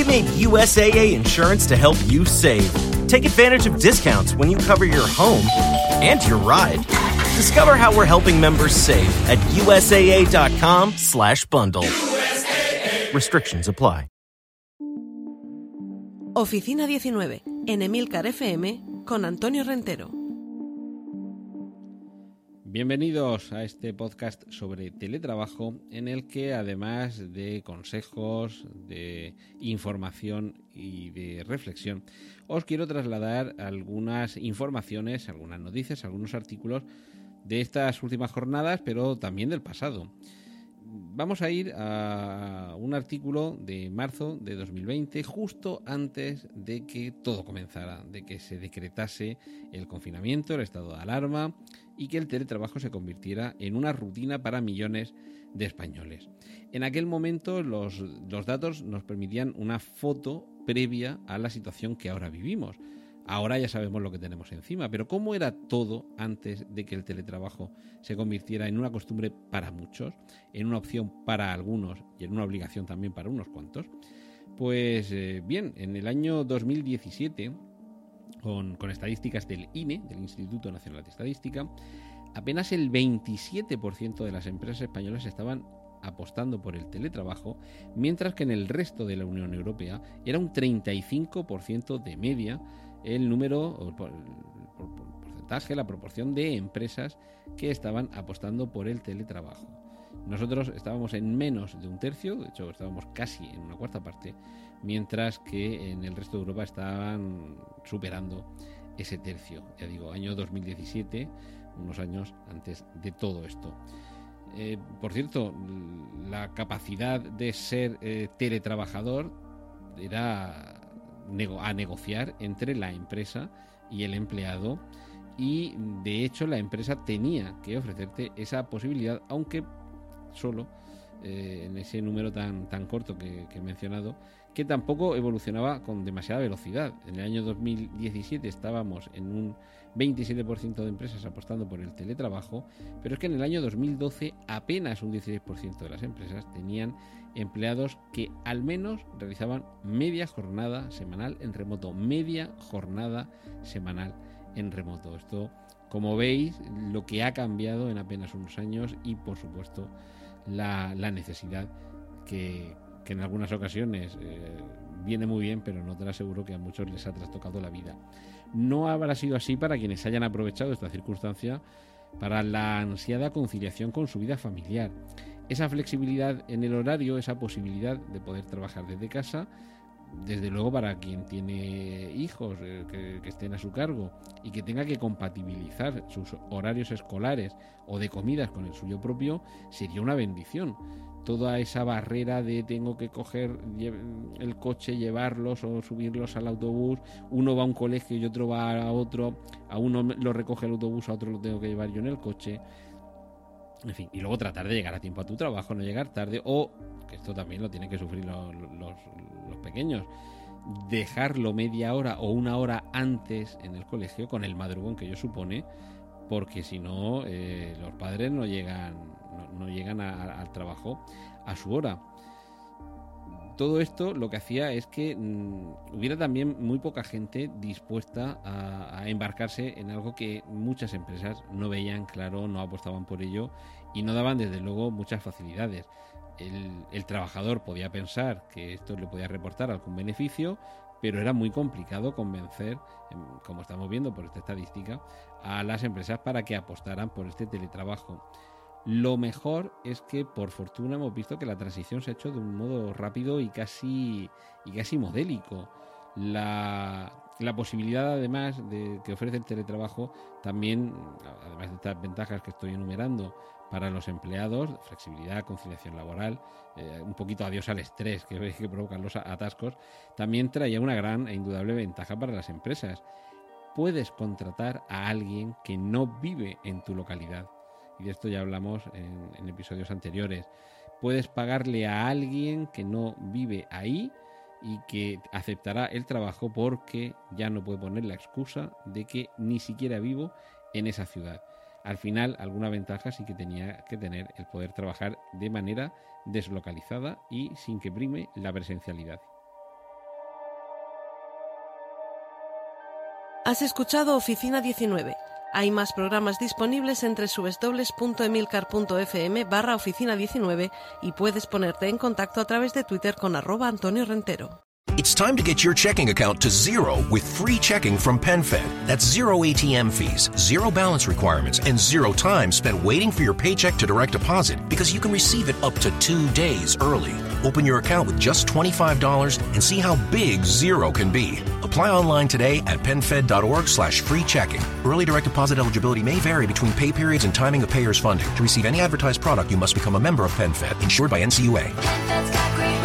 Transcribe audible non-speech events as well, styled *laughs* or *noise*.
We made USAA insurance to help you save. Take advantage of discounts when you cover your home and your ride. Discover how we're helping members save at usaa.com/bundle. Restrictions apply. Oficina 19, en Emilcar FM, con Antonio Rentero. Bienvenidos a este podcast sobre teletrabajo en el que además de consejos, de información y de reflexión, os quiero trasladar algunas informaciones, algunas noticias, algunos artículos de estas últimas jornadas, pero también del pasado. Vamos a ir a un artículo de marzo de 2020, justo antes de que todo comenzara, de que se decretase el confinamiento, el estado de alarma y que el teletrabajo se convirtiera en una rutina para millones de españoles. En aquel momento los, los datos nos permitían una foto previa a la situación que ahora vivimos. Ahora ya sabemos lo que tenemos encima, pero ¿cómo era todo antes de que el teletrabajo se convirtiera en una costumbre para muchos, en una opción para algunos y en una obligación también para unos cuantos? Pues eh, bien, en el año 2017, con, con estadísticas del INE, del Instituto Nacional de Estadística, apenas el 27% de las empresas españolas estaban apostando por el teletrabajo, mientras que en el resto de la Unión Europea era un 35% de media el número, el porcentaje, la proporción de empresas que estaban apostando por el teletrabajo. Nosotros estábamos en menos de un tercio, de hecho estábamos casi en una cuarta parte, mientras que en el resto de Europa estaban superando ese tercio. Ya digo, año 2017, unos años antes de todo esto. Eh, por cierto, la capacidad de ser eh, teletrabajador era a negociar entre la empresa y el empleado. Y de hecho la empresa tenía que ofrecerte esa posibilidad, aunque solo eh, en ese número tan, tan corto que, he mencionado, que tampoco evolucionaba con demasiada velocidad. En el año 2017 estábamos en un 27% de empresas apostando por el teletrabajo, pero es que en el año 2012 apenas un 16% de las empresas tenían empleados que al menos realizaban media jornada semanal en remoto, media jornada semanal en remoto. Esto, como veis, lo que ha cambiado en apenas unos años y, por supuesto, la, necesidad que, en algunas ocasiones eh, viene muy bien, pero no te lo aseguro que a muchos les ha trastocado la vida. No habrá sido así para quienes hayan aprovechado esta circunstancia para la ansiada conciliación con su vida familiar esa flexibilidad en el horario, esa posibilidad de poder trabajar desde casa, desde luego para quien tiene hijos eh, que, estén a su cargo y que tenga que compatibilizar sus horarios escolares o de comidas con el suyo propio, sería una bendición. Toda esa barrera de tengo que coger el coche, llevarlos o subirlos al autobús, uno va a un colegio y otro va a otro, a uno lo recoge el autobús, a otro lo tengo que llevar yo en el coche en fin, y luego tratar de llegar a tiempo a tu trabajo, no llegar tarde, o, que esto también lo tienen que sufrir los, los, pequeños, dejarlo media hora o una hora antes en el colegio con el madrugón que yo supone, porque si no, eh, los padres no llegan, no, llegan al trabajo a su hora todo esto lo que hacía es que mm, hubiera también muy poca gente dispuesta a, embarcarse en algo que muchas empresas no veían claro, no apostaban por ello y no daban desde luego muchas facilidades. El, trabajador podía pensar que esto le podía reportar algún beneficio, pero era muy complicado convencer, em, como estamos viendo por esta estadística, a las empresas para que apostaran por este teletrabajo. Lo mejor es que por fortuna hemos visto que la transición se ha hecho de un modo rápido y casi, y casi modélico. La, posibilidad además de que ofrece el teletrabajo también, además de estas ventajas que estoy enumerando para los empleados, flexibilidad, conciliación laboral, eh, un poquito adiós al estrés que, *laughs* que provocan los atascos, también traía una gran e indudable ventaja para las empresas. Puedes contratar a alguien que no vive en tu localidad y de esto ya hablamos en, episodios anteriores. Puedes pagarle a alguien que no vive ahí y que aceptará el trabajo porque ya no puede poner la excusa de que ni siquiera vivo en esa ciudad. Al final, alguna ventaja sí que tenía que tener el poder trabajar de manera deslocalizada y sin que prime la presencialidad. Has escuchado Oficina 19 Hay más programas disponibles entre www.emilcar.fm barra oficina 19 y puedes ponerte en contacto a través de Twitter con arroba Antonio Rentero. It's time to get your checking account to zero with free checking from PenFed. That's zero ATM fees, zero balance requirements, and zero time spent waiting for your paycheck to direct deposit because you can receive it up to two days early. Open your account with just $25 and see how big zero can be. Apply online today at PenFed.org slash free checking. Early direct deposit eligibility may vary between pay periods and timing of payer's funding. To receive any advertised product, you must become a member of PenFed, insured by NCUA.